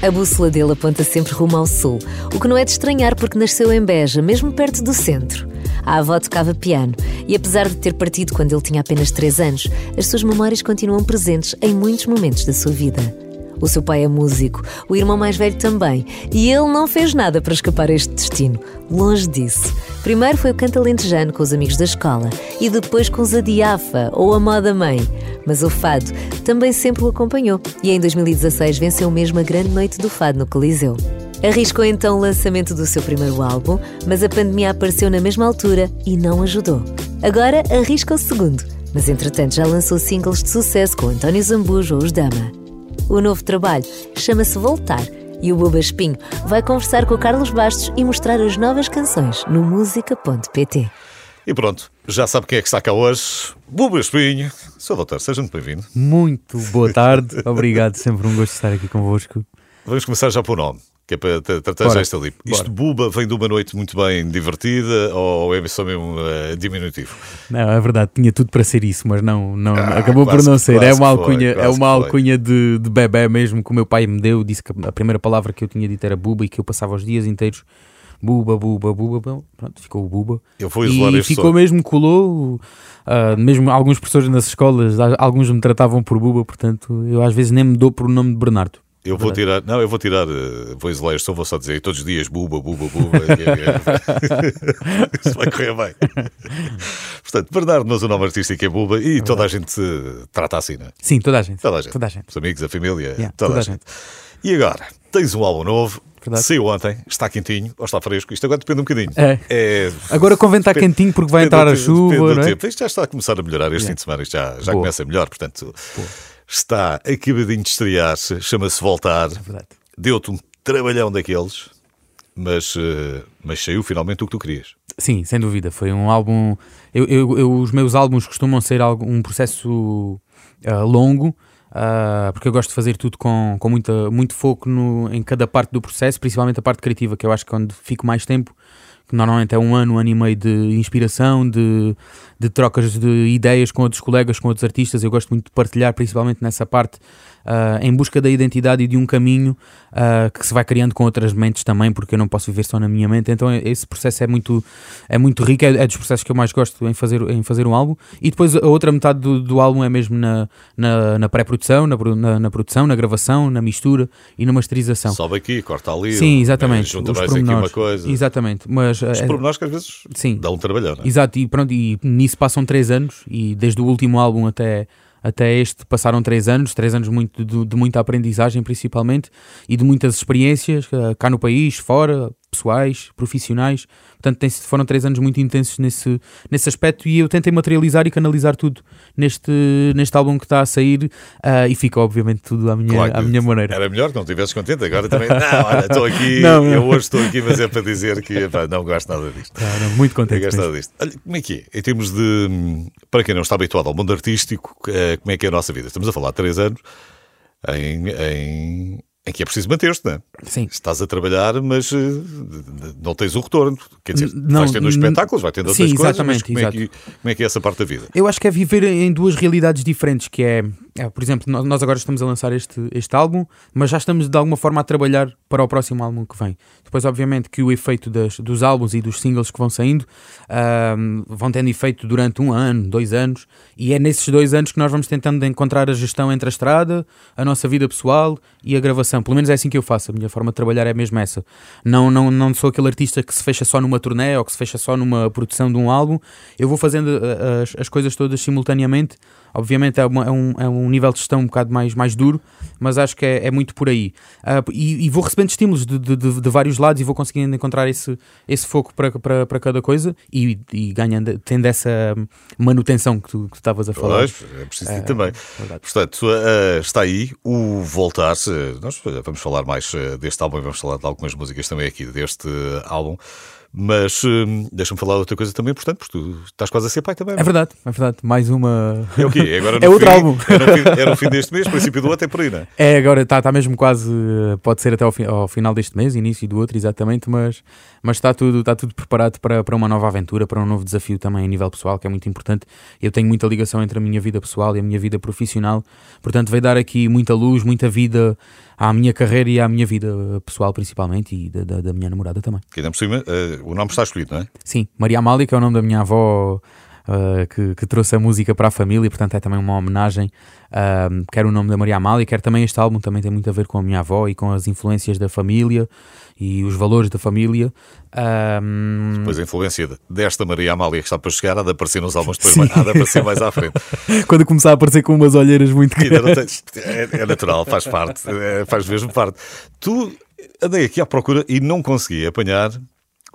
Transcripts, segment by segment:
A bússola dele aponta sempre rumo ao sul, o que não é de estranhar porque nasceu em Beja, mesmo perto do centro. A avó tocava piano e, apesar de ter partido quando ele tinha apenas 3 anos, as suas memórias continuam presentes em muitos momentos da sua vida. O seu pai é músico, o irmão mais velho também, e ele não fez nada para escapar a este destino. Longe disso. Primeiro foi o canto alentejano com os amigos da escola e depois com os Adiafa ou a Moda Mãe. Mas o fado também sempre o acompanhou e em 2016 venceu mesmo a grande noite do fado no Coliseu. Arriscou então o lançamento do seu primeiro álbum, mas a pandemia apareceu na mesma altura e não ajudou. Agora arrisca o segundo, mas entretanto já lançou singles de sucesso com António Zambujo ou Os Dama. O novo trabalho chama-se Voltar e o Buba Espinho vai conversar com o Carlos Bastos e mostrar as novas canções no música.pt. E pronto, já sabe quem é que está cá hoje. Buba Espinho. Sou doutor, seja muito bem-vindo. Muito boa tarde, obrigado, sempre um gosto de estar aqui convosco. Vamos começar já por nome que é para tratar já esta ali. Isto buba vem de uma noite muito bem divertida ou é só mesmo uh, diminutivo? Não, é verdade, tinha tudo para ser isso, mas não, não ah, acabou por não ser. É uma alcunha, foi, é uma alcunha de, de bebê mesmo que o meu pai me deu. Disse que a primeira palavra que eu tinha dito era buba e que eu passava os dias inteiros buba, buba, buba, pronto, ficou o buba. Eu vou isolar e ficou som. mesmo, colou. Uh, mesmo alguns professores nas escolas, alguns me tratavam por buba, portanto eu às vezes nem me dou por o nome de Bernardo. Eu vou tirar, não, eu vou tirar, uh, vou isolar isto, vou só dizer todos os dias buba, buba, buba. Isso vai correr bem. Portanto, Bernardo, mas o nome artístico é buba e é toda a gente se trata assim, não é? Sim, toda a gente. Toda a gente. Toda a gente. Os amigos, a família, yeah, toda, toda, a, gente. gente. E agora, tens um álbum novo. Verdade. Saiu ontem, está quentinho ou está fresco. Isto agora depende um bocadinho. É. é agora convém estar quentinho porque vai entrar a chuva. Não é? Isto já está a começar a melhorar este yeah. fim de semana. Isto já, já começa a melhor. Portanto, Boa está acabadinho de estrear-se, chama-se Voltar. É Deu-te um trabalhão daqueles, mas, uh, mas saiu finalmente o que tu querias. Sim, sem dúvida. Foi um álbum. Eu, eu, eu os meus álbuns costumam ser um processo uh, longo. Uh, porque eu gosto de fazer tudo com, com muita, muito foco no, em cada parte do processo, principalmente a parte criativa, que eu acho que é onde fico mais tempo, que normalmente é um ano, um ano e meio de inspiração, de, de trocas de ideias com outros colegas, com outros artistas. Eu gosto muito de partilhar, principalmente nessa parte uh, em busca da identidade e de um caminho uh, que se vai criando com outras mentes também, porque eu não posso viver só na minha mente. Então esse processo é muito, é muito rico, é, é dos processos que eu mais gosto em fazer, em fazer um álbum. E depois a outra metade do, do álbum é mesmo na, na, na pré-produção, na, na, na, produção, na gravação, na mistura e na masterização. Sobe aqui, corta ali. Sim, exatamente. Junta mais aqui uma coisa. Exatamente. Mas, Os é, pormenores que às vezes sim. dá um trabalhar. Não é? Exato, e pronto, e nisso passam três anos e desde o último álbum até até este passaram três anos, três anos muito, de, de, muita aprendizagem principalmente e de muitas experiências eh, cá no país, fora, pessoais, profissionais. Portanto, tem, foram três anos muito intensos nesse, nesse aspecto e eu tentei materializar e canalizar tudo neste, neste álbum que está a sair uh, e fica, obviamente, tudo à minha, claro à minha maneira. Era melhor que não estivesses contente, agora também. Não, olha, estou aqui, não, eu hoje estou aqui, mas é para dizer que epá, não gosto nada disto. Claro, muito contente. Não gosto nada disto. Olha, como é que é? Em termos de. Para quem não está habituado ao mundo artístico, eh, como é que é a nossa vida? Estamos a falar de três anos em, em em que é preciso manter-te, não é? Sim. Estás a trabalhar, mas uh, não tens o retorno. Quer dizer, não, vais tendo espetáculos, vai tendo outras sim, coisas, mas como é, que, como é que é essa parte da vida? Eu acho que é viver em duas realidades diferentes, que é, é por exemplo, nós agora estamos a lançar este, este álbum, mas já estamos de alguma forma a trabalhar para o próximo álbum que vem. Depois, obviamente, que o efeito das, dos álbuns e dos singles que vão saindo uh, vão tendo efeito durante um ano, dois anos, e é nesses dois anos que nós vamos tentando encontrar a gestão entre a estrada, a nossa vida pessoal e a gravação. Pelo menos é assim que eu faço. A minha forma de trabalhar é mesmo essa. Não, não, não sou aquele artista que se fecha só numa turnê ou que se fecha só numa produção de um álbum. Eu vou fazendo eh, as, as coisas todas simultaneamente Obviamente é, uma, é, um, é um nível de gestão um bocado mais, mais duro, mas acho que é, é muito por aí. Uh, e, e, vou recebendo estímulos de, de, de, de, vários lados e vou conseguindo encontrar esse, esse foco para, para, para cada coisa e, e ganhando, tendo essa manutenção que tu estavas a falar. Pois, é preciso uh, também. Verdade. Portanto, uh, está aí o voltar. Nós vamos falar mais deste álbum e vamos falar de algumas músicas também aqui deste álbum. Mas hum, deixa-me falar de outra coisa também, portanto, porque tu estás quase a ser pai também. É, é verdade, é verdade. Mais uma. É o quê? Agora é outro fim, álbum. É fim, é no fim deste mês, princípio do outro, é por aí, não é? É, agora está tá mesmo quase. Pode ser até ao, fi, ao, final deste mês, início do outro, exatamente, mas, mas está, tudo, está tudo preparado para, para uma nova aventura, para um novo desafio também a nível pessoal, que é muito importante. Eu tenho muita ligação entre a minha vida pessoal e a minha vida profissional, portanto, veio dar aqui muita luz, muita vida à minha carreira e à minha vida pessoal, principalmente, e da, da, da minha namorada também. Que ainda por cima, uh, o nome está escolhido, não é? Sim, Maria Amália, que é o nome da minha avó. Uh, que, que, trouxe a música para a família, portanto é também uma homenagem. Uh, quer o nome da Maria Amália, quer também este álbum, também tem muito a ver com a minha avó e com as influências da família e os valores da família. Um... Depois a influência desta Maria Amália que está para chegar há de aparecer nos álbuns depois, há de aparecer mais à frente. Quando começar a aparecer com umas olheiras muito grandes. É, é, natural, faz parte, é, faz mesmo parte. Tu andei aqui à procura e não consegui apanhar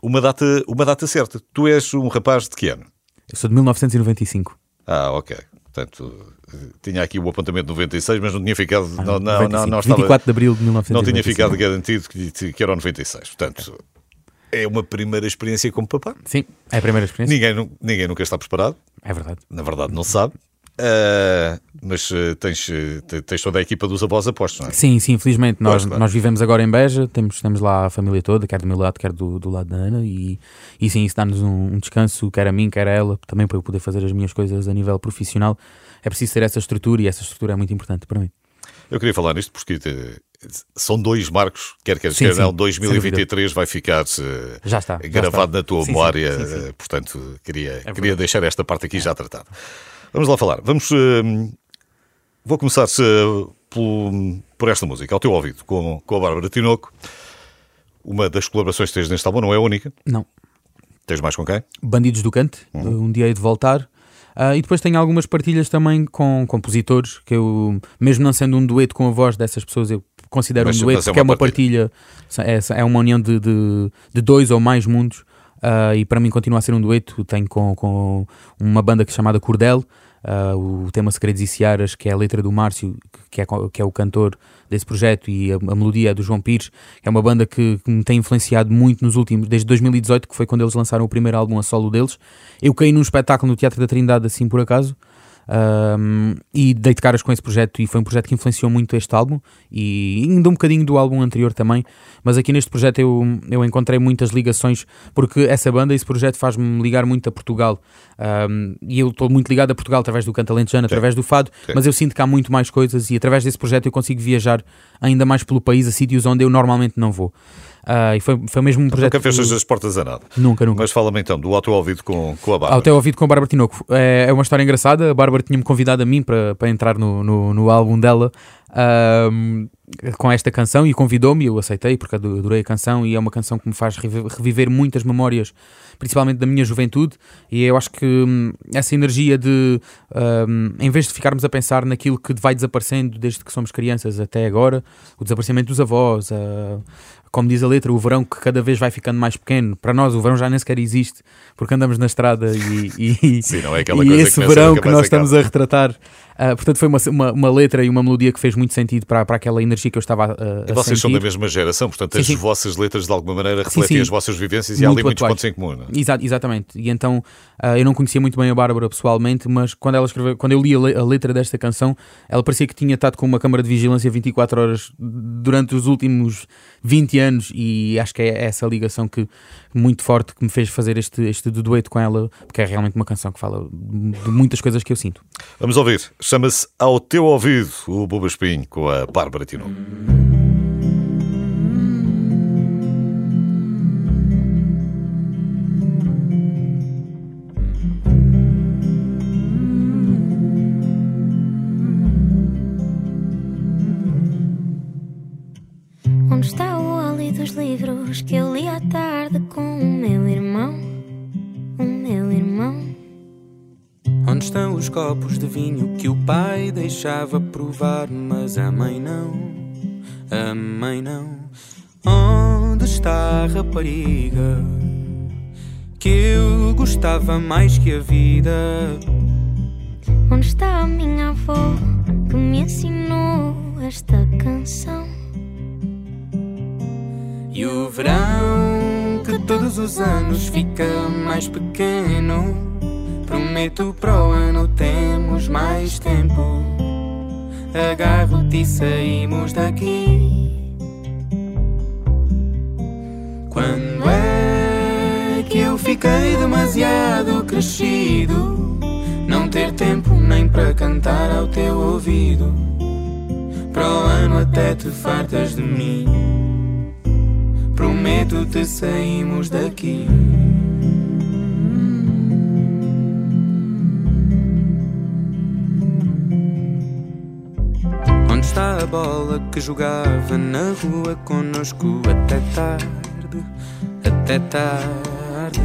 uma data, uma data certa. Tu és um rapaz de que ano? Eu sou de 1995. Ah, ok. Portanto, tinha aqui o apontamento de 96, mas não tinha ficado. Ah, não, não, não, não, estava, 24 de abril de 1995. Não tinha ficado garantido que, que era o 96. Portanto, é uma primeira experiência como papá. Sim, é a primeira experiência. Ninguém, ninguém nunca está preparado. É verdade. Na verdade, não sabe. Uh, mas uh, tens, uh, tens toda a equipa dos avós apostos, não é? Sim, sim, infelizmente. Nós, nós vivemos agora em Beja, temos, temos lá a família toda, quer do meu lado, quer do, do lado da Ana, e, e sim, isso dá-nos um, um, descanso, quer a mim, quer a ela, também para eu poder fazer as minhas coisas a nível profissional. É preciso ter essa estrutura e essa estrutura é muito importante para mim. Eu queria falar nisto porque são dois marcos, quer quer dizer, não, 2023 vai ficar já está, gravado já está. na tua sim, memória, sim, sim, portanto, queria, é queria deixar esta parte aqui já tratada. Vamos lá falar. Vamos. Uh, vou começar uh, por, por, esta música, ao teu ouvido, com, com a Bárbara Tinoco. Uma das colaborações que tens neste álbum não é a única. Não. Tens mais com quem? Bandidos do Cante, uhum. um dia hei de voltar. Uh, e depois tenho algumas partilhas também com compositores, que eu, mesmo não sendo um dueto com a voz dessas pessoas, eu considero mas, um dueto, é que é uma partilha, partilha é, é, uma união de, de, de, dois ou mais mundos. Uh, e para mim continua a ser um dueto. Tenho com, com uma banda chamada Cordel, Uh, o tema Segredos e Searas, que é a letra do Márcio, que é, que é o cantor desse projeto, e a, a melodia é do João Pires, é uma banda que, que, me tem influenciado muito nos últimos, desde 2018, que foi quando eles lançaram o primeiro álbum a solo deles. Eu caí num espetáculo no Teatro da Trindade, assim por acaso, um, e dei de caras com esse projeto e foi um projeto que influenciou muito este álbum e ainda um bocadinho do álbum anterior também, mas aqui neste projeto eu, eu encontrei muitas ligações porque essa banda, esse projeto faz-me ligar muito a Portugal um, e eu estou muito ligado a Portugal através do canto alentejano, através do fado, Sim. mas eu sinto que há muito mais coisas e através desse projeto eu consigo viajar ainda mais pelo país a sítios onde eu normalmente não vou. Uh, e foi, foi mesmo um projeto. Nunca fechas as portas a nada. Nunca, nunca. Mas fala-me então do Auto Ouvido com, com a Bárbara. Auto Ouvido com a Bárbara Tinoco. É, é uma história engraçada. A Bárbara tinha-me convidado a mim para, para entrar no, no, no álbum dela. Uh, com esta canção e convidou-me, eu aceitei porque adorei a canção e é uma canção que me faz reviver muitas memórias, principalmente da minha juventude. E eu acho que hum, essa energia de, hum, em vez de ficarmos a pensar naquilo que vai desaparecendo desde que somos crianças até agora, o desaparecimento dos avós, a, como diz a letra, o verão que cada vez vai ficando mais pequeno. Para nós, o verão já nem sequer existe porque andamos na estrada e, e, Sim, não é aquela e esse que verão que nós estamos a retratar Uh, portanto, foi uma, uma, uma, letra e uma melodia que fez muito sentido para, para aquela energia que eu estava uh, a E vocês são da mesma geração, portanto, sim, as sim. vossas letras de alguma maneira refletem sim, as vossas vivências e há ali muitos pontos em comum. Não é? Exa exatamente. E então, uh, eu não conhecia muito bem a Bárbara pessoalmente, mas quando ela escreveu, quando eu li a, le a, letra desta canção, ela parecia que tinha estado com uma câmara de vigilância 24 horas durante os últimos 20 anos e acho que é essa ligação que muito forte que me fez fazer este, este dueto com ela, porque é realmente uma canção que fala de muitas coisas que eu sinto. Vamos ouvir. Chama-se Ao Teu Ouvido, o Buba Espinho, com a Bárbara Tino. Onde está o óleo dos livros que eu os copos de vinho que o pai deixava provar, mas a mãe não? A mãe não. Onde está a rapariga que eu gostava mais que a vida? Onde está a minha avó que me ensinou esta canção? E o verão que que todos os anos fica mais pequeno. Prometo para o ano temos mais tempo. Agarro-te e saímos daqui. Quando é que eu fiquei demasiado crescido? Não ter tempo nem para cantar ao teu ouvido. Para o ano até te fartas de mim. Prometo-te saímos daqui. A bola que jogava na rua conosco até tarde? Até tarde.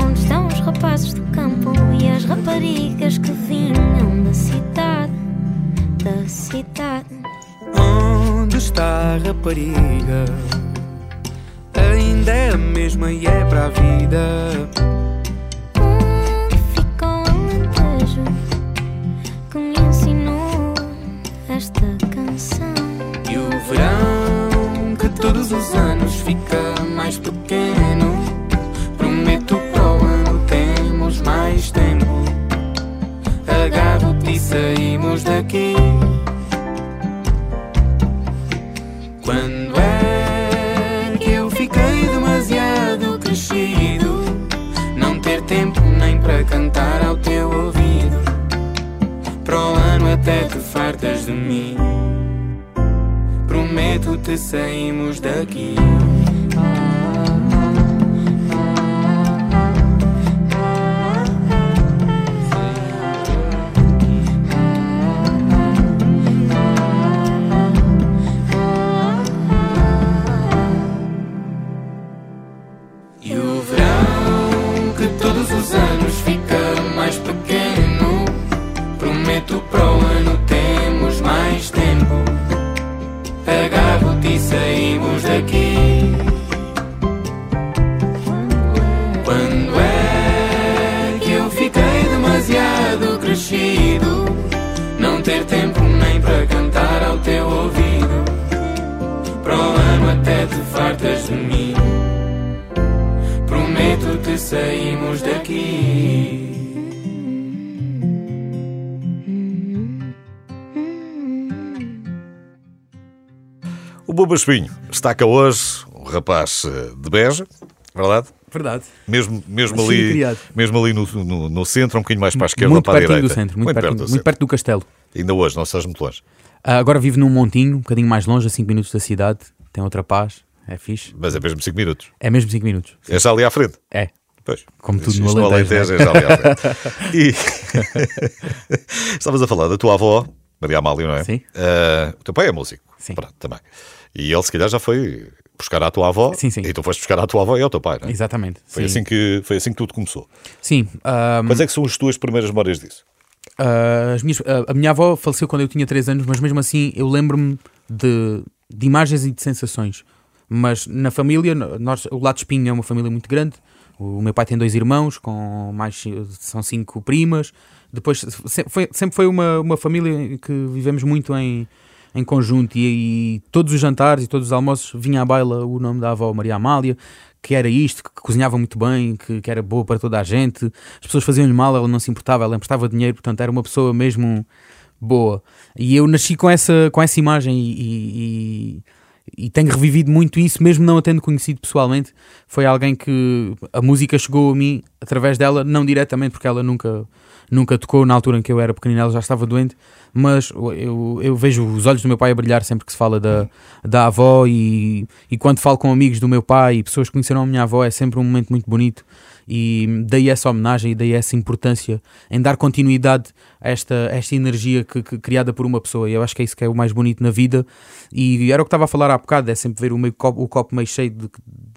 Onde estão os rapazes do campo e as raparigas que vinham da cidade? Da cidade. Onde está a rapariga? Ainda é a mesma e é para a vida. Os anos fica mais pequeno. Prometo para o ano temos mais tempo. Agarro-te e saímos daqui. Quando é que eu fiquei demasiado crescido? Não ter tempo nem para cantar ao teu ouvido. Para o ano até te fartas de mim. Prometo-te saímos daqui. Buba Espinho está cá hoje, um rapaz eh, de Beja, verdade? Verdade. Mesmo, mesmo ali, criado. mesmo ali no, no, no centro, um bocadinho mais para a esquerda ou muito para a direita. do centro, muito, perto, perto do muito centro. perto do castelo. Ainda hoje, não estás muito longe. Ah, agora vivo num montinho, um bocadinho mais longe, a 5 minutos da cidade. Tem outra paz, é fixe. Mas é mesmo 5 minutos. É mesmo 5 minutos. É já ali à frente. É. Pois. Como tudo no Alentejo, é já ali à frente. E estavas a falar da tua avó, Maria Amália, não é? Sim. Ah, o teu pai é músico. Sim. Pronto, também. E ele, se calhar, já foi buscar à tua avó. Sim, sim. E tu foste buscar à tua avó e ao teu pai, não é? Exatamente. Foi, sim. assim que, foi assim que tudo começou. Sim. ah, Quais é que são as tuas primeiras memórias disso? As minhas- ah, a minha avó faleceu quando eu tinha 3 anos, mas mesmo assim eu lembro-me de, de imagens e de sensações. Mas na família, nós, o lado Espinho é uma família muito grande. O meu pai tem dois irmãos, com mais são cinco primas. Depois se- foi- sempre foi uma, uma família que vivemos muito em, em conjunto e, e todos os jantares e todos os almoços vinha à baila o nome da avó Maria Amália, que era isto, que cozinhava muito bem, que, que era boa para toda a gente. As pessoas faziam-lhe mal, ela não se importava, ela emprestava dinheiro, portanto era uma pessoa mesmo boa. E eu nasci com essa, com essa imagem e, e- e tenho revivido muito isso, mesmo não a tendo conhecido pessoalmente. Foi alguém que a música chegou a mim através dela, não diretamente, porque ela nunca, nunca tocou na altura em que eu era pequenino, ela já estava doente. Mas eu, eu vejo os olhos do meu pai a brilhar sempre que se fala da, da avó, e, e quando falo com amigos do meu pai e pessoas que conheceram a minha avó, é sempre um momento muito bonito. E daí essa homenagem e daí essa importância em dar continuidade a esta, a esta energia que, que- criada por uma pessoa. E eu acho que é isso que é o mais bonito na vida. E era o que estava a falar há bocado: é sempre ver o, meio copo, o copo meio cheio de-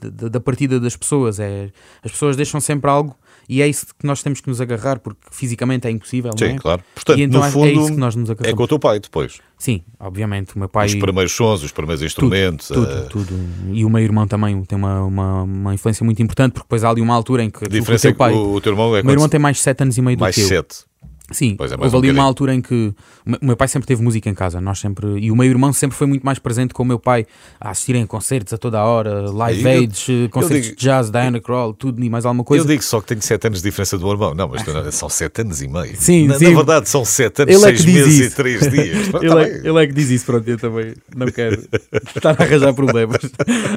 de- de- da partida das pessoas. É, as pessoas deixam sempre algo e é isso que nós temos que nos agarrar, porque fisicamente é impossível. Sim, é? claro. Portanto, e então no é- fundo, é isso que nós nos É agarramos. com o teu pai depois. Sim, obviamente. O meu pai. Os primeiros sons, os primeiros instrumentos. tudo, eh, tudo. E o meu irmão também tem uma, uma, uma influência muito importante, porque depois há ali uma altura em que A o diferença teu é que pai. o, o teu irmão é o meu irmão tem mais 7 anos e meio do mais que eu. sete. Sim, Pois é, houve um ali uma altura em que o meu- pai sempre teve música em casa, nós sempre, e o meu irmão sempre foi muito mais presente com o meu pai a assistirem concertos a toda a hora, live aids, eh, concertos digo- de jazz, Diana Krall, tudo e mais alguma coisa. Eu digo só que tenho 7 anos de diferença do meu irmão. Não, mas não, são 7 anos e meio. Sim, na, sim. na verdade, são 7 anos, Ele é que 6 diz meses isso. e 3 dias. Tá ele, bem. é, ele é que diz isso, pronto, eu também não quero estar a arranjar problemas.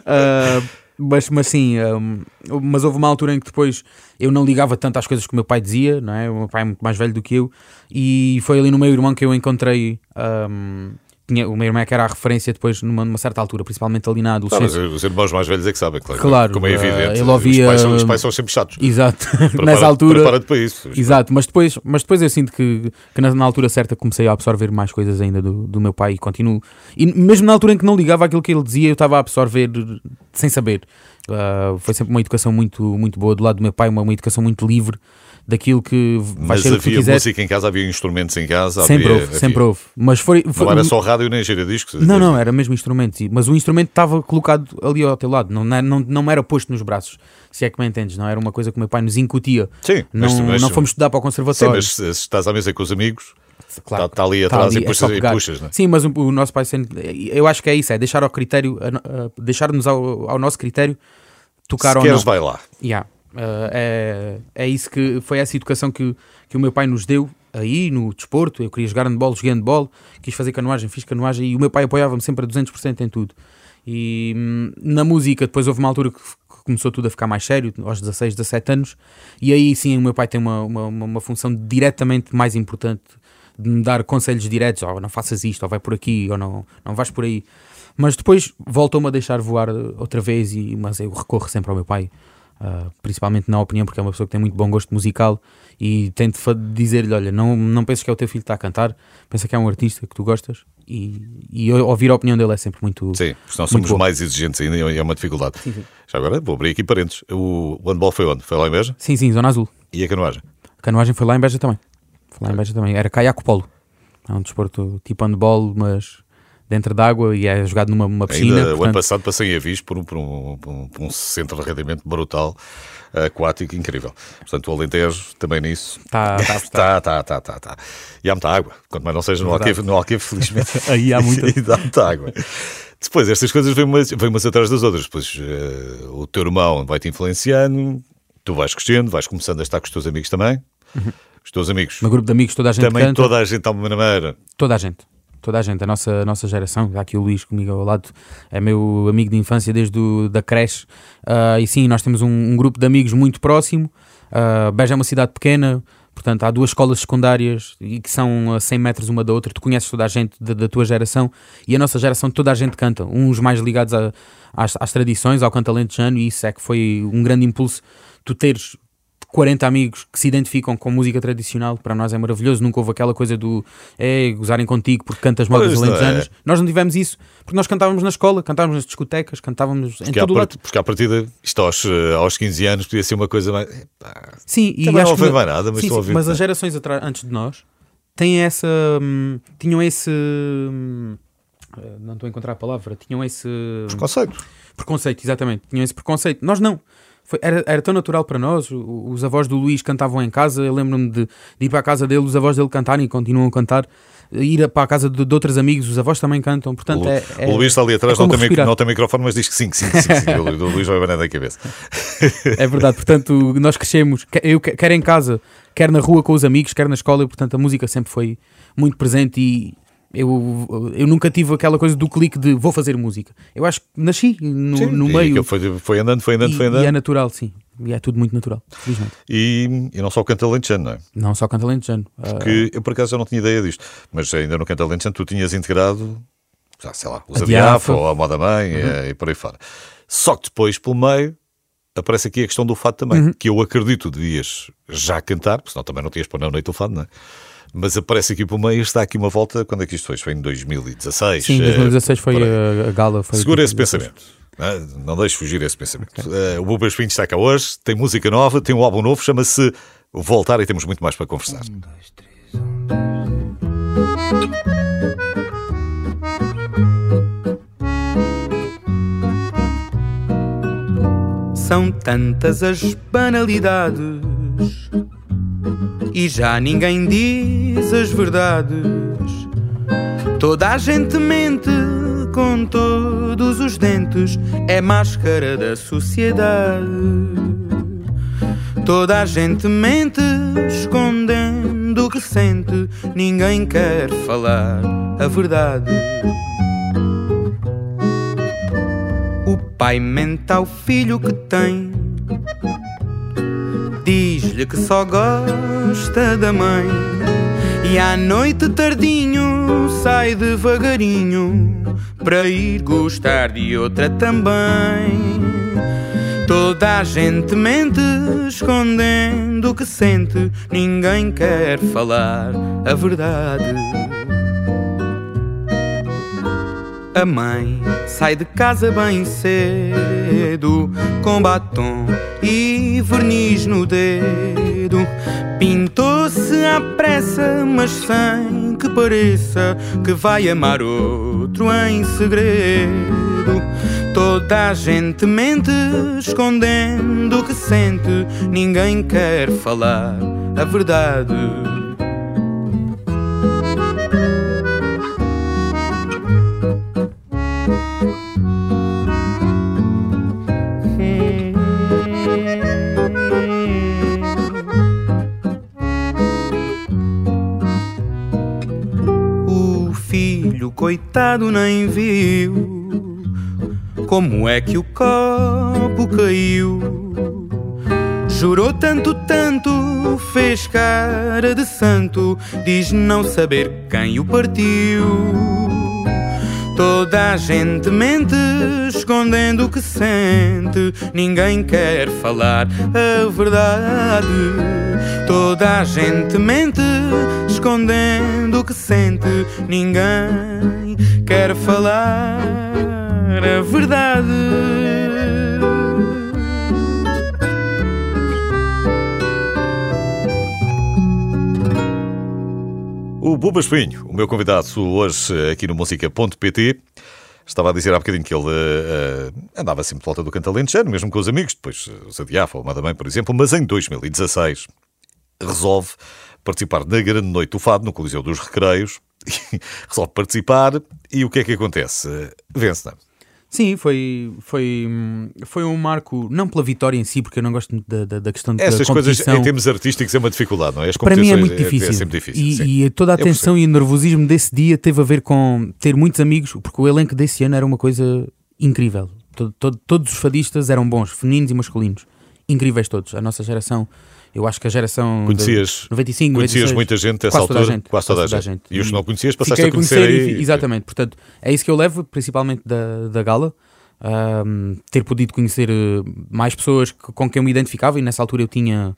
Ah, mas, mas sim, ahm, mas houve uma altura em que depois eu não ligava tanto às coisas que o meu pai dizia, não é? O meu pai é muito mais velho do que eu, e foi ali no meu irmão que eu encontrei. ahm, tinha, o meu irmão é que era a referência depois numa, numa certa altura, principalmente ali na Tá, adolescência. os irmãos mais velhos é que sabem, claro. Claro, como é eh, evidente. ele ouvia- Os pais, são, os pais são sempre chatos. Exato, Prepara- nessa altura. Prepara-te para isso. Exato, mas depois, mas depois eu sinto que, que na, na altura certa comecei a absorver mais coisas ainda do, do meu pai e continuo. E mesmo na altura em que não ligava aquilo que ele dizia, eu estava a absorver sem saber. Ah, foi sempre uma educação muito, muito boa do lado do meu pai, uma, uma educação muito livre daquilo que vai Mas ser o que tu havia música em casa, havia instrumentos em casa. Sempre havia, houve, havia. sempre houve. Mas foi, foi- Não era só rádio nem gira discos. não, não, era mesmo instrumentos. e- Mas o instrumento estava colocado ali ao teu lado, não, não, não, me era posto nos braços, se é que me entendes, não era uma coisa que o meu pai nos incutia. Sim, Não, mas- mas- não fomos estudar para o Sim, conservatório. mas se, estás à mesa com os amigos, Claro, está ali tá atrás ali, e é puxas, e pegar. puxas, não é? Sim, mas o, o nosso pai sempre. Eu acho que é isso, é deixar ao critério, deixar-nos ao, ao nosso critério tocar Se ou queres, não. vai lá. Yeah. Uh, é, é isso que foi essa educação que, que o meu pai nos deu aí no desporto. Eu queria jogar handball, joguei handball, quis fazer canoagem, fiz canoagem e o meu pai apoiava-me sempre a 200% em tudo. E hum, na música, depois houve uma altura que começou tudo a ficar mais sério, aos 16, 17 anos, e aí sim o meu pai tem uma, uma, uma- função diretamente mais importante de me dar conselhos diretos, ou não faças isto, ou vai por aqui, ou não, não vais por aí. Mas depois voltou-me a deixar voar outra vez, e, mas eu recorro sempre ao meu pai, uh, principalmente na opinião, porque é uma pessoa que tem muito bom gosto musical e tento dizer-lhe: olha, não, não penses que é o teu filho que está a cantar, pensa que é um artista que tu gostas, e, e ouvir a opinião dele é sempre muito. Sim, porque Muito somos bom. mais exigentes ainda e é uma dificuldade. Sim, sim. Já agora vou abrir aqui parênteses. O, o handball foi onde? Foi lá em Beja? Sim, sim, Zona Azul. E a canoagem? A canoagem foi lá em Beja também. Foi lá em Beja também. Era caiaco polo. É um desporto tipo handball, mas dentro d'água e é jogado numa numa piscina. Ainda o ano portanto- passado passei aviso por um, por um, por um, por um centro de rendimento brutal, aquático, incrível. Portanto, o Alentejo também nisso. Tá, tá. Está, está, está, está, está. E há muita água. Quanto mais não seja no. Alqueve, no Alqueve, felizmente. Aí há muita. E dá muita água. Depois, estas coisas vêm umas, vêm umas atrás das outras. Depois, eh, o teu irmão vai-te influenciando, tu vais crescendo, vais começando a estar com os teus amigos também. Os teus amigos. No grupo de amigos toda a gente também canta. toda a gente, de alguma maneira, Toda a gente. Toda a gente, a nossa, a nossa geração, há aqui o Luís comigo ao lado, é meu amigo de infância desde o, da creche. Ah, e sim, nós temos um, um grupo de amigos muito próximo. Uh, Beja é uma cidade pequena, portanto há duas escolas secundárias e que são a 100 metros uma da outra. Tu conheces toda a gente da, da tua geração e a nossa geração toda a gente canta. Uns mais ligados a- às, às tradições, ao canto alentejano, e isso é que foi um grande impulso. Tu teres 40 amigos que se identificam com música tradicional, para nós é maravilhoso. Nunca houve aquela coisa do é, gozarem contigo porque cantas modas Pois não é. Nós não tivemos isso porque nós cantávamos na escola, cantávamos nas discotecas, cantávamos em porque, à todo o lado. part- porque à partida, isto aos, eh, aos 15 anos podia ser uma coisa mais. Epá, Sim, e acho não que ouvi mais nada, mas sim, sim, mas as gerações atra- antes de nós têm essa. hum, tinham esse. hum, eh, não estou a encontrar a palavra. Tinham esse. conceito. Preconceito, exatamente. Tinham esse preconceito. Nós não. Foi- era, era tão natural para nós. Os avós do Luís cantavam em casa. Eu lembro-me de, de ir para a casa dele, os avós dele cantarem e continuam a cantar. Ir para a casa de, de outros amigos, os avós também cantam. Portanto, O, é, é- o Luís está ali atrás, é não, tem, não tem microfone, mas diz que sim, que sim, que sim. que sim. o, Luís vai abanando a cabeça. É verdade, portanto, nós crescemos, eu que- quer em casa, quer na rua com os amigos, quer na escola, e, portanto a música sempre foi muito presente e eu, eu nunca tive aquela coisa do clique de vou fazer música. Eu acho que nasci no, Sim, no e meio Foi, foi andando, foi andando, e, foi e andando. é natural, sim. E é tudo muito natural, felizmente. E, e não só o canto alentejano, não é? Não só canta alentejano. Ah, Que eu por acaso já não tinha ideia disto, mas ainda no alentejano tu tinhas integrado, já sei lá, os A Diafa. ou a Moda Mãe eh, e por aí fora. Só que depois, pelo meio, aparece aqui a questão do fado também, Uhum. que eu acredito devias já cantar, porque senão também não tinhas para não noite o fado, não é? Mas aparece aqui pelo meio, está aqui uma volta, quando é que isto foi? Isto Foi em 2016. sim, eh, 2016 foi por aí. a, gala. Foi Segura esse 2016. pensamento. ah, Não deixes fugir esse pensamento. Eh, o Buba Espinho está cá hoje, tem música nova, tem um álbum novo, chama-se Voltar e temos muito mais para conversar. São tantas as banalidades e já ninguém diz as verdades. Toda a gente mente com todos os dentes, é máscara da sociedade. Toda a gente mente escondendo o que sente, ninguém quer falar a verdade. O pai mente ao filho que tem Diz-lhe que só gosta da mãe. E à noite tardinho sai devagarinho Para ir gostar de outra também. Toda a gente mente escondendo o que sente. Ninguém quer falar a verdade a mãe sai de casa bem cedo, com batom e verniz no dedo. Pintou-se à pressa, mas sem que pareça que vai amar outro em segredo. Toda a gente mente, escondendo o que sente. Ninguém quer falar a verdade. Coitado nem viu como é que o copo caiu. Jurou tanto, tanto, fez cara de santo, diz não saber quem o partiu. Toda a gente mente, escondendo o que sente, ninguém quer falar a verdade. Toda a gente mente, escondendo o que sente, ninguém quer falar a verdade. O Buba Espinho, o meu convidado hoje aqui no música.pt, estava a dizer há bocadinho que ele uh, andava sempre de volta do Cantalentejano, mesmo com os amigos, depois uh, se adiava, ou Madamém, por exemplo, mas em 2016 resolve participar na grande noite do Fado, no Coliseu dos Recreios. Resolve participar e o que é que acontece? Vence, não é? Sim, foi, foi, foi um marco, não pela vitória em si, porque eu não gosto da, da, da questão de Essas coisas em termos artísticos é uma dificuldade, não é? As Para mim é muito difícil. É, é sempre difícil e, e, toda a tensão e o nervosismo desse dia teve a ver com ter muitos amigos, porque o elenco desse ano era uma coisa incrível. Todo, todo, todos os fadistas eram bons, femininos e masculinos. Incríveis todos. A nossa geração eu acho que a geração conhecias, 95, conhecias 96, muita gente nessa altura, gente, quase toda a gente. gente. E os que não conhecias passaste a conhecer, conhecer aí. E, exatamente, portanto, é isso que eu levo, principalmente da, da gala. Um, ter podido conhecer eh, mais pessoas com quem eu me identificava e nessa altura eu tinha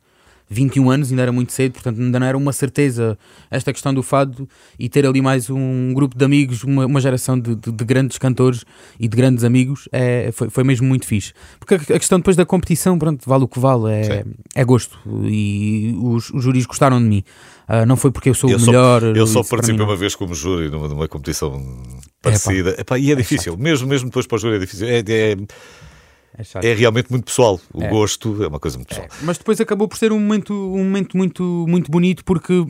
21 anos, ainda era muito cedo, portanto ainda não era uma certeza esta questão do fado e ter ali mais um grupo de amigos, uma, uma geração de, de, de, grandes cantores e de grandes amigos, é, foi, foi mesmo muito fixe. Porque a, questão depois da competição, pronto, vale o que vale, é, é gosto e os, os juris gostaram de mim. Uh, não foi porque eu sou eu o melhor. Só, eu só participei uma vez como júri numa, numa competição parecida. É, Epá, e é, é difícil, mesmo, mesmo depois para o júri é difícil. É, é, é, é, realmente muito pessoal. O é. gosto é uma coisa muito pessoal. É. Mas depois acabou por ser um momento, um momento muito, muito bonito porque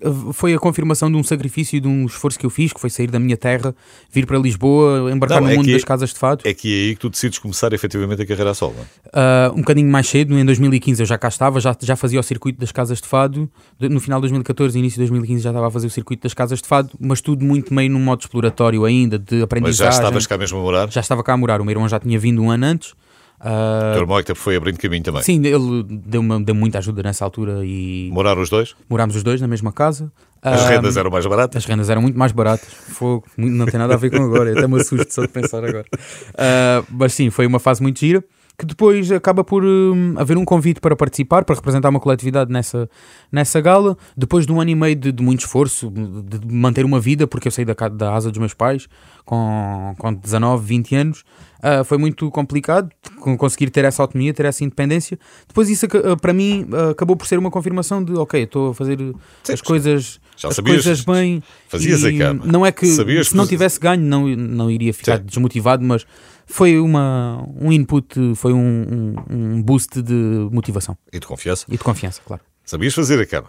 eh, foi a confirmação de um sacrifício e de um esforço que eu fiz, que foi sair da minha terra, vir para Lisboa, embarcar não, no é mundo das casas de fado. É que é aí que tu decides começar efetivamente a carreira a solo. Uh, um bocadinho mais cedo, em 2015 eu já cá estava, já, já fazia o circuito das casas de fado. No final de 2014 início de 2015 já estava a fazer o circuito das casas de fado, mas tudo muito meio num modo exploratório ainda, de aprendizagem. Mas já estavas cá mesmo a morar? Já estava cá a morar, o meu irmão já tinha vindo um ano antes. Uh, o irmão é que foi abrindo caminho também. Sim, ele deu-me deu muita ajuda nessa altura e. Moraram os dois? Morámos os dois na mesma casa. As uh, rendas eram mais baratas? As rendas eram muito mais baratas. Fogo, não tem nada a ver com agora, até me assusto só de pensar agora. Uh, mas sim, foi uma fase muito gira que depois acaba por um, haver um convite para participar, para representar uma coletividade nessa, nessa gala. Depois de um ano e meio de, de muito esforço, de, de, manter uma vida, porque eu saí da, da asa dos meus pais com, com 19, 20 anos, uh, foi muito complicado conseguir ter essa autonomia, ter essa independência. Depois, isso uh, para mim uh, acabou por ser uma confirmação de, ok, estou a fazer Sim, as coisas. Já as sabias, coisas bem. Fazias a cama. Não é que sabias se não tivesse ganho, não, não iria ficar Sim. desmotivado, mas foi uma, um input, foi um, um, um, boost de motivação. E de confiança. E de confiança, claro. Sabias fazer a cama?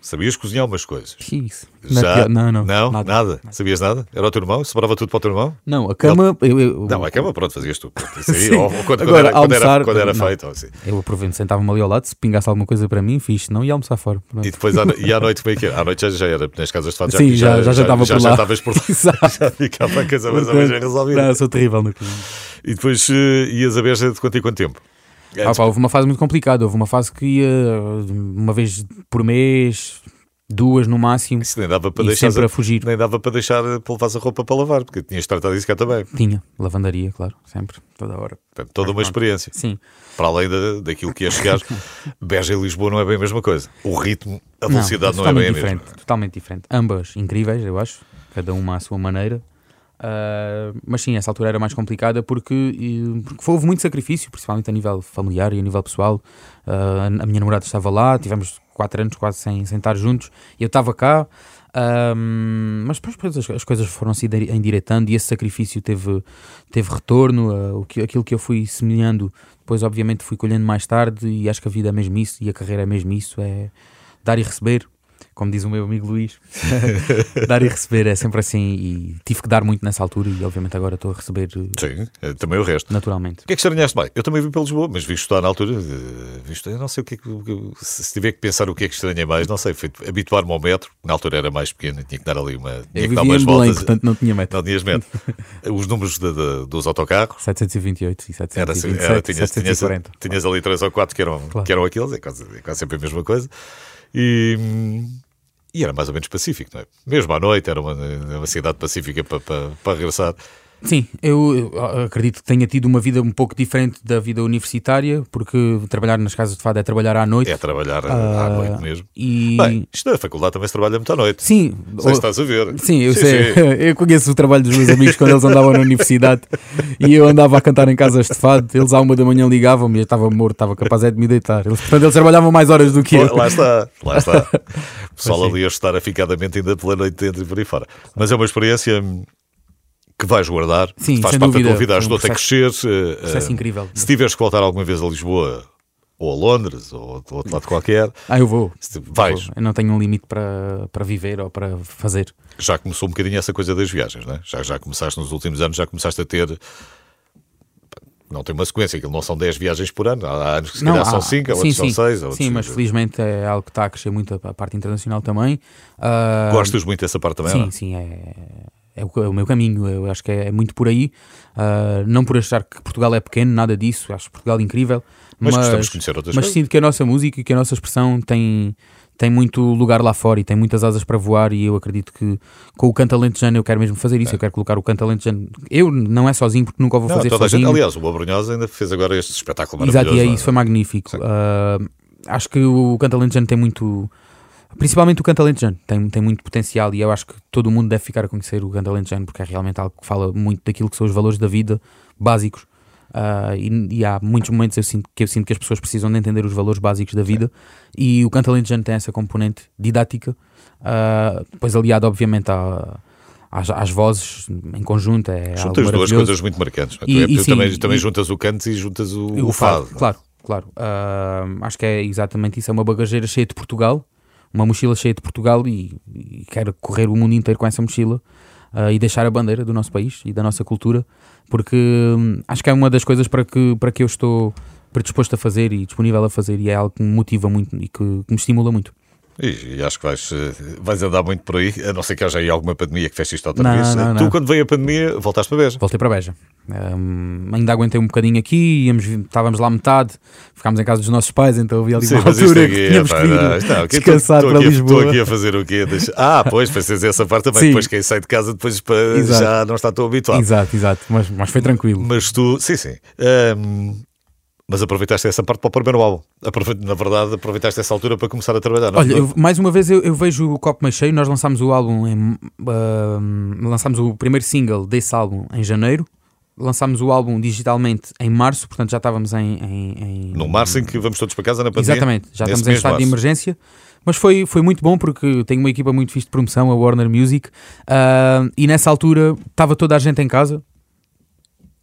Sabias cozinhar umas coisas. Isso. Já? Não, não. Não? nada. Nada? Sabias nada? Era o teu irmão? Sobrava tudo para o teu irmão? Não, a cama. Eu, eu, Não, a cama, pronto, fazias tu. Isso aí, ou quando, Agora, era, quando era, almoçar, quando era feito. assim. eu aproveito, sentava-me ali ao lado, se pingasse alguma coisa para mim, fixe, não ia almoçar fora. Pronto. E depois à, e à noite foi que À noite já, já era nas casas de fato, já, Sim, já, já, já, jantava já, por já lá. estavas por lá. Exato. já ficava a coisa mais ou menos resolvida. Não, sou terrível no cozinha. E depois eh, ias a Beja de quanto em quanto tempo? Ah, pá, houve uma fase muito complicada. Houve uma fase que ia uma vez por mês, duas no máximo, Isso nem dava para deixar sempre a fugir. nem dava para deixar para levar a roupa para lavar, porque tinhas tratado disso cá também. Tinha lavandaria, claro, sempre, toda hora. Portanto, toda uma experiência. Sim, Para além da, daquilo que ia chegar, Beja e Lisboa não é bem a mesma coisa. O ritmo, a velocidade não, é bem a mesma. Totalmente diferente. Ambas incríveis, eu acho, cada uma à sua maneira. Ah, mas sim, essa altura era mais complicada porque, e- porque houve muito sacrifício, principalmente a nível familiar e a nível pessoal. Ah, a minha namorada estava lá, tivemos quatro anos quase sem, sem estar juntos, e eu estava cá. ah, mas depois, as, as coisas foram-se endire- endireitando e esse sacrifício teve, teve retorno. ah, o que, aquilo que eu fui semeando, depois, obviamente, fui colhendo mais tarde. E acho que a vida é mesmo isso, e a carreira é mesmo isso: é dar e receber como diz o meu amigo Luís, dar e receber é sempre assim. E tive que dar muito nessa altura, e obviamente agora estou a receber eh, Sim, eh, também o resto. naturalmente. O que é que estranhaste mais? Eu também vim para Lisboa, mas visto estar na altura, eh, visto, eu não sei o que é que. Se tiver que pensar o que é que estranhei mais, não sei, foi habituar-me ao metro, na altura era mais pequeno, tinha que dar ali uma. Tinha Eu que dar umas em Belém, voltas. portanto não tinha meta. Não tinhas metro. Os números de- de- dos autocarros. 728 e Era, assim, 727, era, tinhas, tinhas, 740. tinhas ali três ou quatro que eram, Claro. que eram aqueles, é quase, é quase sempre a mesma coisa. E, e era mais ou menos pacífico, não é? Mesmo à noite, era uma, uma cidade pacífica para, para, para regressar. Sim, eu, eu acredito que tenha tido uma vida um pouco diferente da vida universitária, porque trabalhar nas casas de fado é trabalhar à noite. É trabalhar à Ah, noite mesmo. E. Bem, isto na faculdade também se trabalha muito à noite. sim, Não sei o- se estás a ver. Sim, eu Sim, sei. sim. Eu conheço o trabalho dos meus amigos quando eles andavam na universidade e eu andava a cantar em casas de fado. Eles à uma da manhã ligavam-me e eu estava morto, estava capaz é de me deitar. Eles, portanto, eles trabalhavam mais horas do que eu. Lá está, lá está. O pessoal ali a estar aficadamente ainda pela noite dentro e por aí fora. Mas é uma experiência que vais guardar, Sim, faz parte dúvida. da tua vida, Foi um ajudou-te a crescer. Processo eh, incrível. Se tiveres que voltar alguma vez a Lisboa ou a Londres ou a outro lado qualquer, Ah, eu vou. vais. Vou. Eu não tenho um limite para, para viver ou para fazer. Já começou um bocadinho essa coisa das viagens, não é? Já, já começaste nos últimos anos, já começaste a ter. Não tem uma sequência, aquilo não são 10 viagens por ano. Há anos que se calhar há- são 5, sim, outros sim, são 6. Sim, mas felizmente é algo que está a crescer muito a, parte internacional também. Ah, Gostas muito dessa parte também? não Sim, é? sim, é, é, o, é o meu caminho. Eu acho que é, é muito por aí. Ah, não por achar que Portugal é pequeno, nada disso. Acho Portugal incrível. Mas Mas, conhecer outras mas sinto que a nossa música e que a nossa expressão tem, tem muito lugar lá fora e tem muitas asas para voar. E eu acredito que com o canto alentejano eu quero mesmo fazer isso. Eu quero colocar o canto alentejano. Eu não é sozinho, porque nunca vou Não, fazer a gente, sozinho. aliás, o Boa Brunhosa ainda fez agora este espetáculo Exato, maravilhoso. e é isso, foi magnífico. Ah, acho que o canto alentejano tem muito. Principalmente o canto alentejano tem, tem muito potencial e eu acho que todo o mundo deve ficar a conhecer o canto alentejano porque é realmente algo que fala muito daquilo que são os valores da vida básicos. Ah, e, e há muitos momentos eu sinto, que eu sinto que as pessoas precisam de entender os valores básicos da vida e o canto alentejano tem essa componente didática, ah, depois aliado obviamente à- às, às vozes em conjunto. É Juntas duas coisas muito marcantes. não é? E- tu, e tu sim, também, também e- juntas o canto e juntas o, E o fado. Claro, claro. Ah, acho que é exatamente isso. É uma bagageira cheia de Portugal, uma mochila cheia de Portugal e, e quero correr o mundo inteiro com essa mochila ah, e deixar a bandeira do nosso país e da nossa cultura, porque hum, acho que é uma das coisas para que, para que eu estou predisposto a fazer e disponível a fazer e é algo que me motiva muito e que, que me estimula muito. E, e acho que vais, eh, vais andar muito por aí, a não ser que haja aí alguma pandemia que feche isto outra Não, vez. não, tu, não. quando veio a pandemia, voltaste para Beja. Voltei para Beja. Hum, ainda aguentei um bocadinho aqui, íamos, estávamos lá metade, ficámos em casa dos nossos pais, então havia ali uma altura aqui, que tínhamos pá, que ir descansar estou para aqui a- Lisboa. Estou aqui a fazer o quê? Deixa- Ah, pois, fazes essa parte também. Sim. Depois quem sai de casa depois para- já não está tão habituado. Exato, exato, mas, mas foi tranquilo. Mas tu, sim, sim. Ahm, mas aproveitaste essa parte para o primeiro álbum. Na verdade, aproveitaste essa altura para começar a trabalhar. não? Olha, eu- mais uma vez eu, eu vejo o copo meio cheio. Nós lançámos o álbum, em, ah, lançámos o primeiro single desse álbum em janeiro. Lançámos o álbum digitalmente em março, portanto já estávamos em. em- em- No março em que vamos todos para casa na pandemia. Exatamente, já estamos em estado de março. emergência. Mas foi, foi muito bom porque tenho uma equipa muito fixe de promoção, a Warner Music, ah, e nessa altura estava toda a gente em casa.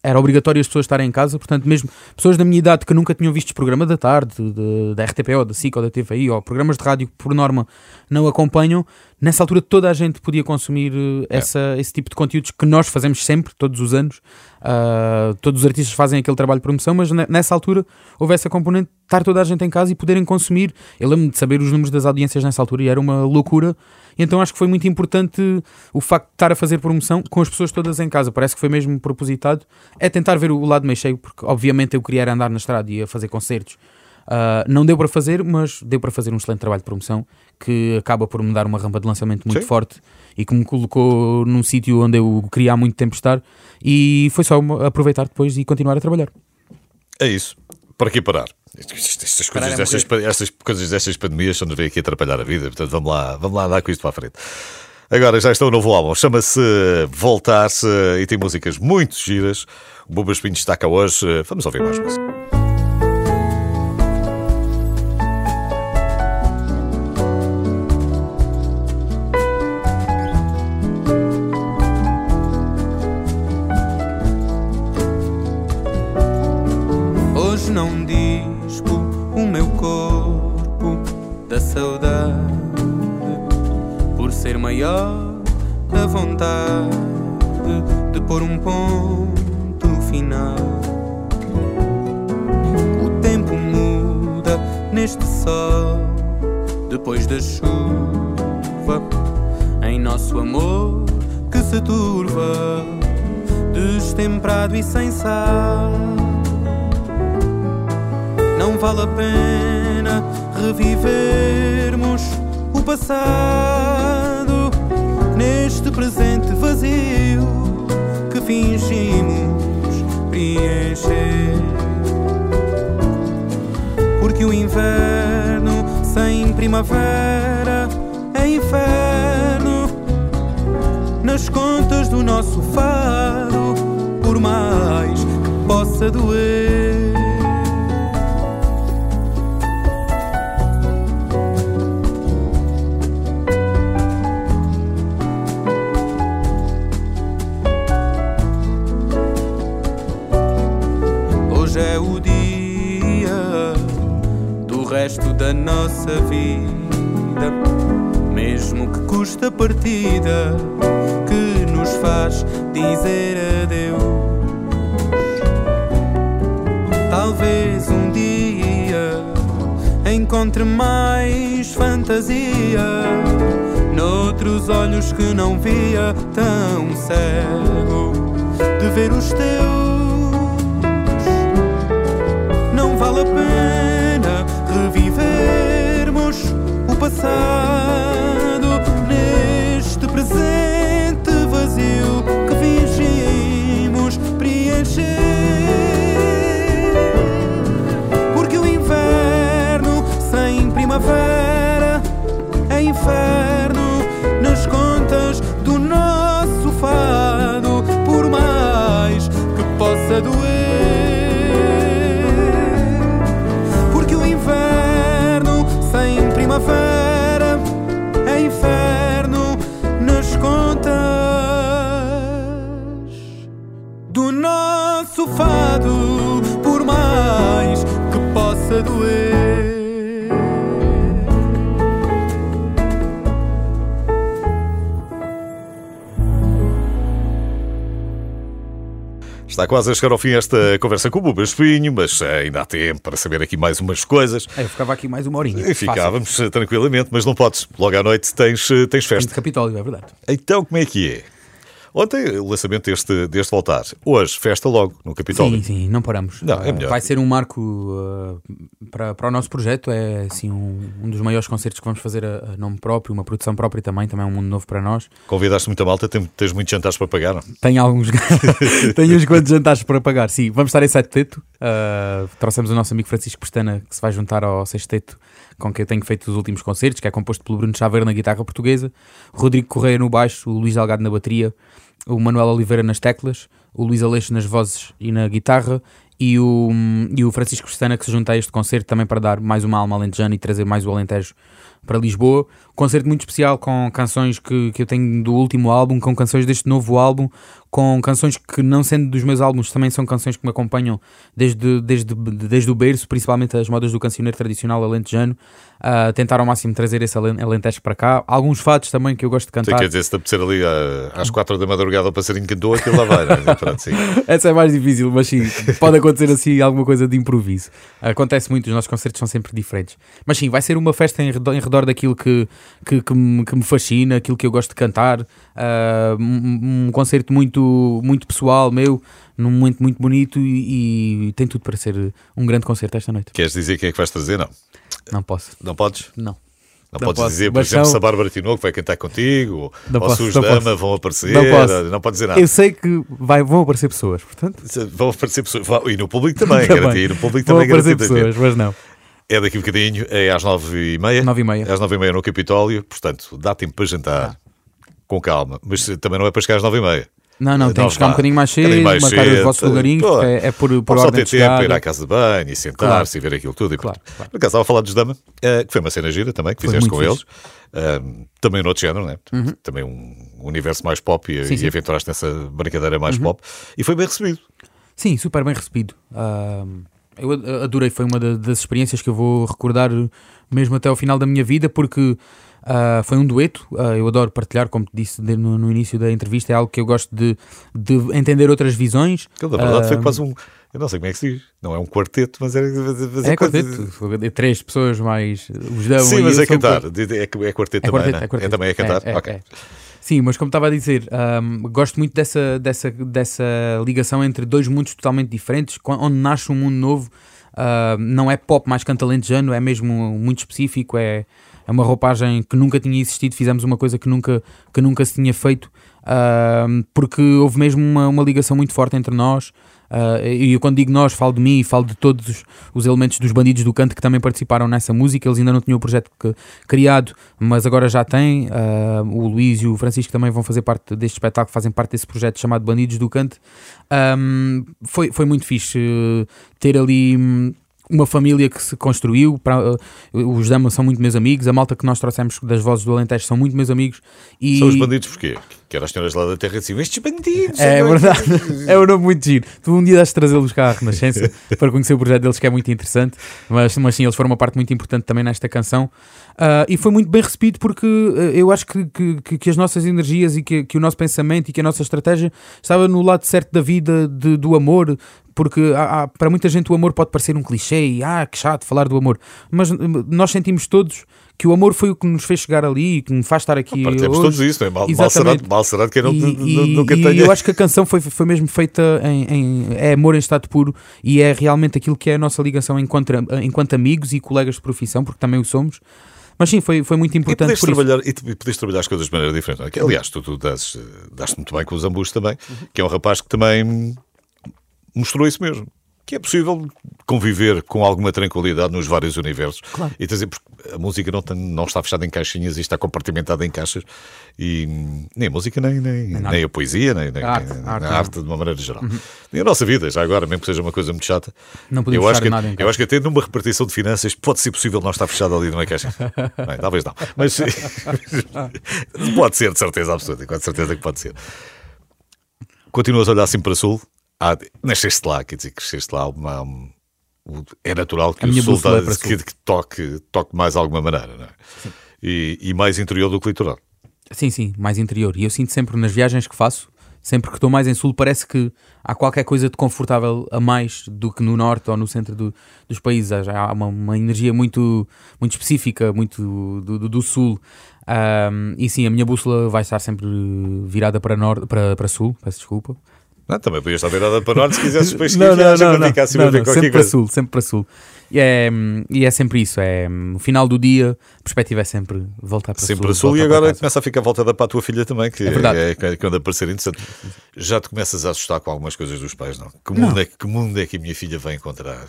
Era obrigatório as pessoas estarem em casa, portanto, mesmo pessoas da minha idade que nunca tinham visto programa da tarde, de, da RTP ou da SIC ou da TVI, ou programas de rádio que por norma não acompanham, nessa altura toda a gente podia consumir eh, é. essa, esse tipo de conteúdos que nós fazemos sempre, todos os anos. Uh, todos os artistas fazem aquele trabalho de promoção, mas nessa altura houve essa componente de estar toda a gente em casa e poderem consumir. Eu lembro-me de saber os números das audiências nessa altura e era uma loucura. Então acho que foi muito importante o facto de estar a fazer promoção com as pessoas todas em casa. Parece que foi mesmo propositado. É tentar ver o lado meio cheio, porque obviamente eu queria andar na estrada e a fazer concertos Uh, não deu para fazer, mas deu para fazer um excelente trabalho de promoção que acaba por me dar uma rampa de lançamento muito Sim. forte e que me colocou num sítio onde eu queria há muito tempo estar. E foi só aproveitar depois e continuar a trabalhar. É isso. Para que parar? Estas coisas, é destas, estas coisas destas pandemias só nos vêm aqui atrapalhar a vida, portanto vamos lá, vamos lá dar com isto para a frente. Agora já está o um novo álbum, chama-se Voltar-se e tem músicas muito giras. O Bubas Pinho está cá hoje. Vamos ouvir mais música. Maior a vontade de pôr um ponto final. O tempo muda neste sol depois da chuva, em nosso amor que se turva, destemprado e sem sal. Não vale a pena revivermos o passado neste presente vazio que fingimos preencher. Porque o inverno sem primavera é inferno nas contas do nosso fado, por mais que possa doer. Da nossa vida, mesmo que custa partida, que nos faz dizer adeus. Talvez um dia encontre mais fantasia noutros olhos que não via tão cego de ver os teus. Não vale a pena passado neste presente vazio que fingimos preencher. Porque o inverno sem primavera é inferno nas contas do nosso fado, por mais que possa doer. Primavera é inferno nas contas do nosso fado, Está quase a chegar ao fim esta conversa com o Buba Espinho, mas ainda há tempo para saber aqui mais umas coisas. É, eu ficava aqui mais uma horinha. E ficávamos Fácil. tranquilamente, mas não podes. Logo à noite tens, tens festa. de Capitólio, é verdade. Então como é que é? Ontem, o lançamento deste, deste voltar. Hoje, festa logo no Capitólio. Sim, sim, não paramos. Não, é melhor. Vai ser um marco uh, para, para o nosso projeto. É assim, um, um dos maiores concertos que vamos fazer a, a, nome próprio, uma produção própria também. Também é um mundo novo para nós. Convidaste muita malta? Tens, tens muitos jantares para pagar? Tenho alguns. Tenho uns quantos jantares para pagar. Sim, vamos estar em Sete Uh, trouxemos o nosso amigo Francisco Pestana, que se vai juntar ao Sexteto com quem eu tenho feito os últimos concertos, que é composto pelo Bruno Chaveiro na guitarra portuguesa, Rodrigo Correia no baixo, o Luís Algado na bateria, o Manuel Oliveira nas teclas, o Luís Aleixo nas vozes e na guitarra e o, e o Francisco Cristana que se junta a este concerto também para dar mais uma alma alentejana e trazer mais o Alentejo para Lisboa. Concerto muito especial com canções que, que eu tenho do último álbum, com canções deste novo álbum, com canções que, não sendo dos meus álbuns, também são canções que me acompanham desde, desde, desde o berço, principalmente as modas do cancioneiro tradicional alentejano. Uh, tentar ao máximo trazer esse alentejo para cá. Alguns fatos também que eu gosto de cantar. Sim, quer dizer, se te apetecer ali às quatro da madrugada o passarinho cantou, aquilo lá vai. Né? Pronto, sim. Essa é mais difícil, mas sim, pode acontecer assim alguma coisa de improviso. Acontece muito, os nossos concertos são sempre diferentes. Mas sim, vai ser uma festa em redor, em redor daquilo que, que, que, me, que me fascina, aquilo que eu gosto de cantar. Uh, um, um concerto muito, muito pessoal meu num momento muito bonito e, e, tem tudo para ser um grande concerto esta noite. Queres dizer quem é que vais trazer? Não. Não posso. Não podes? Não. Não, não podes posso. dizer, por exemplo, se a Bárbara Tinoco vai cantar contigo, não ou se os Dama posso. vão aparecer, não, posso. não pode dizer nada. Eu sei que vai, vão aparecer pessoas, portanto. Vão aparecer pessoas, e no público também, também. E no público vão também aparecer pessoas, mas não. É daqui um bocadinho, é às nove e meia. Nove e meia. Às nove e meia no Capitólio, portanto, dá tempo para jantar, ah. com calma, mas também não é para chegar às nove e meia. Não, não, tem que chegar um bocadinho mais cedo, mais marcar cedo, os vossos lugarinhos, pô, é, é por, por ordem ter tempo para ir à casa de banho e sentar-se claro. e ver aquilo tudo. E claro, claro. Por acaso estava a falar dos Dama, uh, que foi uma cena gira também, que foi fizeste com fixe. eles. Uh, também no outro género, né? Uhum. também um universo mais pop e, sim, e aventuraste nessa brincadeira mais uhum. pop. E foi bem recebido. Sim, super bem recebido. Uh, eu adorei, foi uma das experiências que eu vou recordar mesmo até ao final da minha vida, porque Uh, foi um dueto, uh, eu adoro partilhar, como te disse no, no, início da entrevista, é algo que eu gosto de, de entender outras visões. Que, na verdade, uh, foi quase um. Eu não sei como é que se diz, não é um quarteto, mas é. Mas é, é quarteto, de... três pessoas mais. Os dão Sim, mas é cantar, é, é quarteto é também, quarteto, é, quarteto. é também é cantar. É, ok. Sim, mas como estava a dizer, um, gosto muito dessa, dessa, dessa ligação entre dois mundos totalmente diferentes, onde nasce um mundo novo. não é pop mais cantalentejano, é mesmo muito específico, é, é uma roupagem que nunca tinha existido, fizemos uma coisa que nunca, que nunca se tinha feito, uh, porque houve mesmo uma, uma ligação muito forte entre nós. Uh, e eu quando digo nós, falo de mim e falo de todos os, os, elementos dos Bandidos do Canto que também participaram nessa música. Eles ainda não tinham o projeto que, criado, mas agora já têm. Uh, o Luís e o Francisco também vão fazer parte deste espetáculo, fazem parte desse projeto chamado Bandidos do Canto. Um, foi, foi muito fixe ter ali uma família que se construiu. Para, uh, os Damas são muito meus amigos, a malta que nós trouxemos das vozes do Alentejo são muito meus amigos. E... São os bandidos porquê? Que eram as senhoras lá da terra assim, estes bandidos. É verdade, é um nome muito giro. Tu um dia deves trazê-los cá à Renascença para conhecer o projeto deles, que é muito interessante. Mas, mas sim, eles foram uma parte muito importante também nesta canção. Uh, e foi muito bem recebido porque uh, eu acho que, que, que, as nossas energias e que, que o nosso pensamento e que a nossa estratégia estava no lado certo da vida, de, do amor, porque há, há, para muita gente o amor pode parecer um clichê e ah, que chato falar do amor, mas hum, nós sentimos todos que o amor foi o que nos fez chegar ali e que me faz estar aqui. Ah, todos isso, não é? Mal, será, mal será que eu não, e, nunca e, tenha. E eu acho que a canção foi, foi mesmo feita em, em, é amor em estado puro e é realmente aquilo que é a nossa ligação enquanto, enquanto amigos e colegas de profissão, porque também o somos. Mas sim, foi, foi muito importante. E podes, trabalhar, e podes trabalhar as coisas de maneira diferente. É? Aliás, tu, tu das, daste muito bem com o Zambus também, uhum. que é um rapaz que também mostrou isso mesmo que é possível conviver com alguma tranquilidade nos vários universos. Claro. E dizer, porque a música não, tem, não está fechada em caixinhas e está compartimentada em caixas. E nem a música, nem, nem, nem a poesia, nem, nem a arte, a arte, arte de uma maneira geral. Uhum. Nem a nossa vida, já agora, mesmo que seja uma coisa muito chata. Não podemos eu acho que, nada em Eu acho que até numa repartição de finanças pode ser possível não estar fechado ali numa caixa. Bem, talvez não. Mas pode ser, de certeza absoluta. Com certeza que pode ser. Continuas a olhar assim para o sul? Ah, nasceste lá, quer dizer, cresceste lá, uma, é natural que a o sul, é que, que, toque, toque mais de alguma maneira, não é? E, e, mais interior do que litoral. Sim, sim, mais interior. E eu sinto sempre nas viagens que faço, sempre que estou mais em sul, parece que há qualquer coisa de confortável a mais do que no norte ou no centro do, dos países. Há uma, uma, energia muito, muito específica, muito do, do, do sul. Um, e sim, a minha bússola vai estar sempre virada para, norte, para, para sul, peço desculpa. Não, também podias estar virada para norte se quisesses depois não, não, não, não, ficar não, não, sempre coisa. para sul, sempre para sul. E é, e é sempre isso, é no final do dia, a perspectiva é sempre voltar para sempre sul. Sempre para sul e agora começa a ficar voltada para a tua filha também, que é, verdade. é, é, que anda a parecer interessante. Já te começas a assustar com algumas coisas dos pais, não? Que mundo, não. É, que mundo é que a minha filha vai encontrar?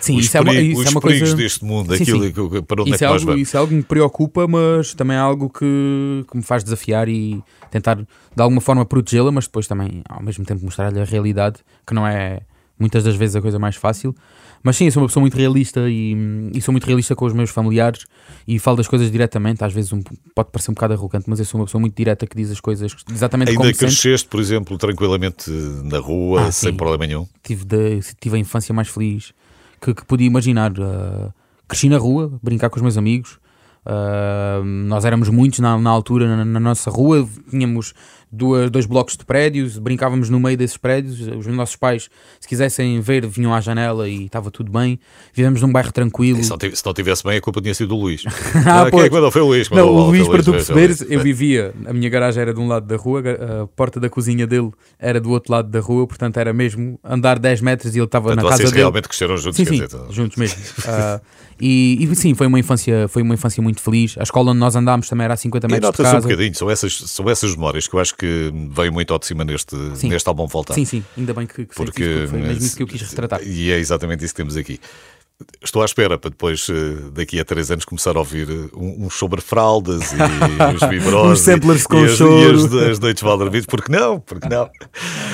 Sim, os isso, é uma, isso os é uma perigos coisa... deste mundo, sim, aquilo sim. para onde isso é que nós algo, vamos. Isso é algo que me preocupa, mas também é algo que, que me faz desafiar e tentar de alguma forma protegê-la, mas depois também ao mesmo tempo mostrar-lhe a realidade que não é muitas das vezes a coisa mais fácil. Mas sim, eu sou uma pessoa muito realista e, e, sou muito realista com os meus familiares e falo das coisas diretamente. Às vezes um, pode parecer um bocado arrogante, mas eu sou uma pessoa muito direta que diz as coisas exatamente Ainda como Ainda cresceste, por exemplo, tranquilamente na rua, ah, sem sim. problema nenhum? Tive, de, tive a infância mais feliz que, que podia imaginar. Uh, cresci na rua, brincar com os meus amigos. Uh, nós éramos muitos na, na altura na, na, nossa rua, tínhamos duas, dois blocos de prédios, brincávamos no meio desses prédios. Os nossos pais, se quisessem ver, vinham à janela e estava tudo bem. Vivemos num bairro tranquilo. Se não, tivesse, se não tivesse bem, a culpa tinha sido do Luís. ah, ah, quem é que mandou? Foi o Luís. Não, o Luís, para tu perceberes, eu vivia, a minha garagem era de um lado da rua, a porta da cozinha dele era do outro lado da rua, portanto era mesmo andar 10 metros e ele estava na casa vocês dele. realmente cresceram juntos, sim, sim, dizer, juntos mesmo. uh, e, e, sim, foi uma, infância, foi uma infância muito feliz. A escola onde nós andámos também era a 50 metros e de casa. um bocadinho, são essas, são essas memórias que eu acho que veio muito ao de cima neste, neste álbum Voltar. Sim, sim, ainda bem que, que Porque, foi mesmo isso que eu quis retratar. E é exatamente isso que temos aqui. Estou à espera para depois, eh, daqui a três anos, começar a ouvir uns eh, um sobre fraldas e os vibros. Os samplers com e as. E as, as noites Valderbites, porque não? Porque não?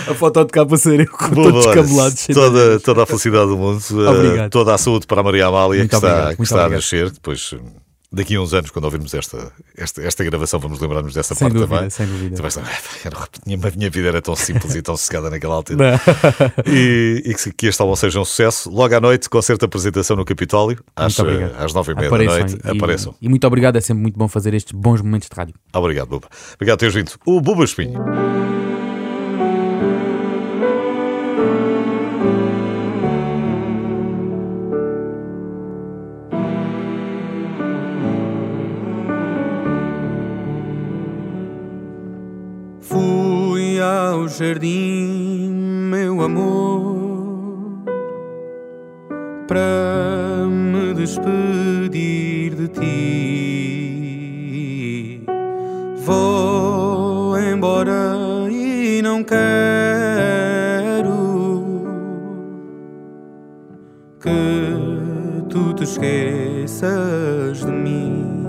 A foto de capa ser com todos cabelados. Toda, toda a felicidade do mundo, eh, Obrigado. toda a saúde para a Maria Amália, que está, que está a nascer. Depois daqui a uns anos, quando ouvirmos esta, esta, esta gravação, vamos lembrar-nos dessa sem parte dúvida, também. Sem dúvida. Tu vais a minha vida era tão simples e tão sossegada naquela altura. e, e que, que este álbum seja um sucesso. Logo à noite, concerto apresentação no Capitólio, às, às nove e meia da noite. E, apareçam. E muito obrigado, é sempre muito bom fazer estes bons momentos de rádio. Obrigado, Buba. Obrigado por teres vindo. O Buba Espinho. Jardim, meu amor, para me despedir de ti. Vou embora e não quero que tu te esqueças de mim.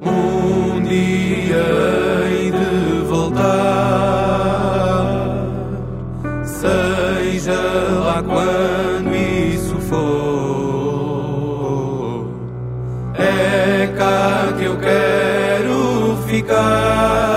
Um dia quando isso for. É cá que eu quero ficar.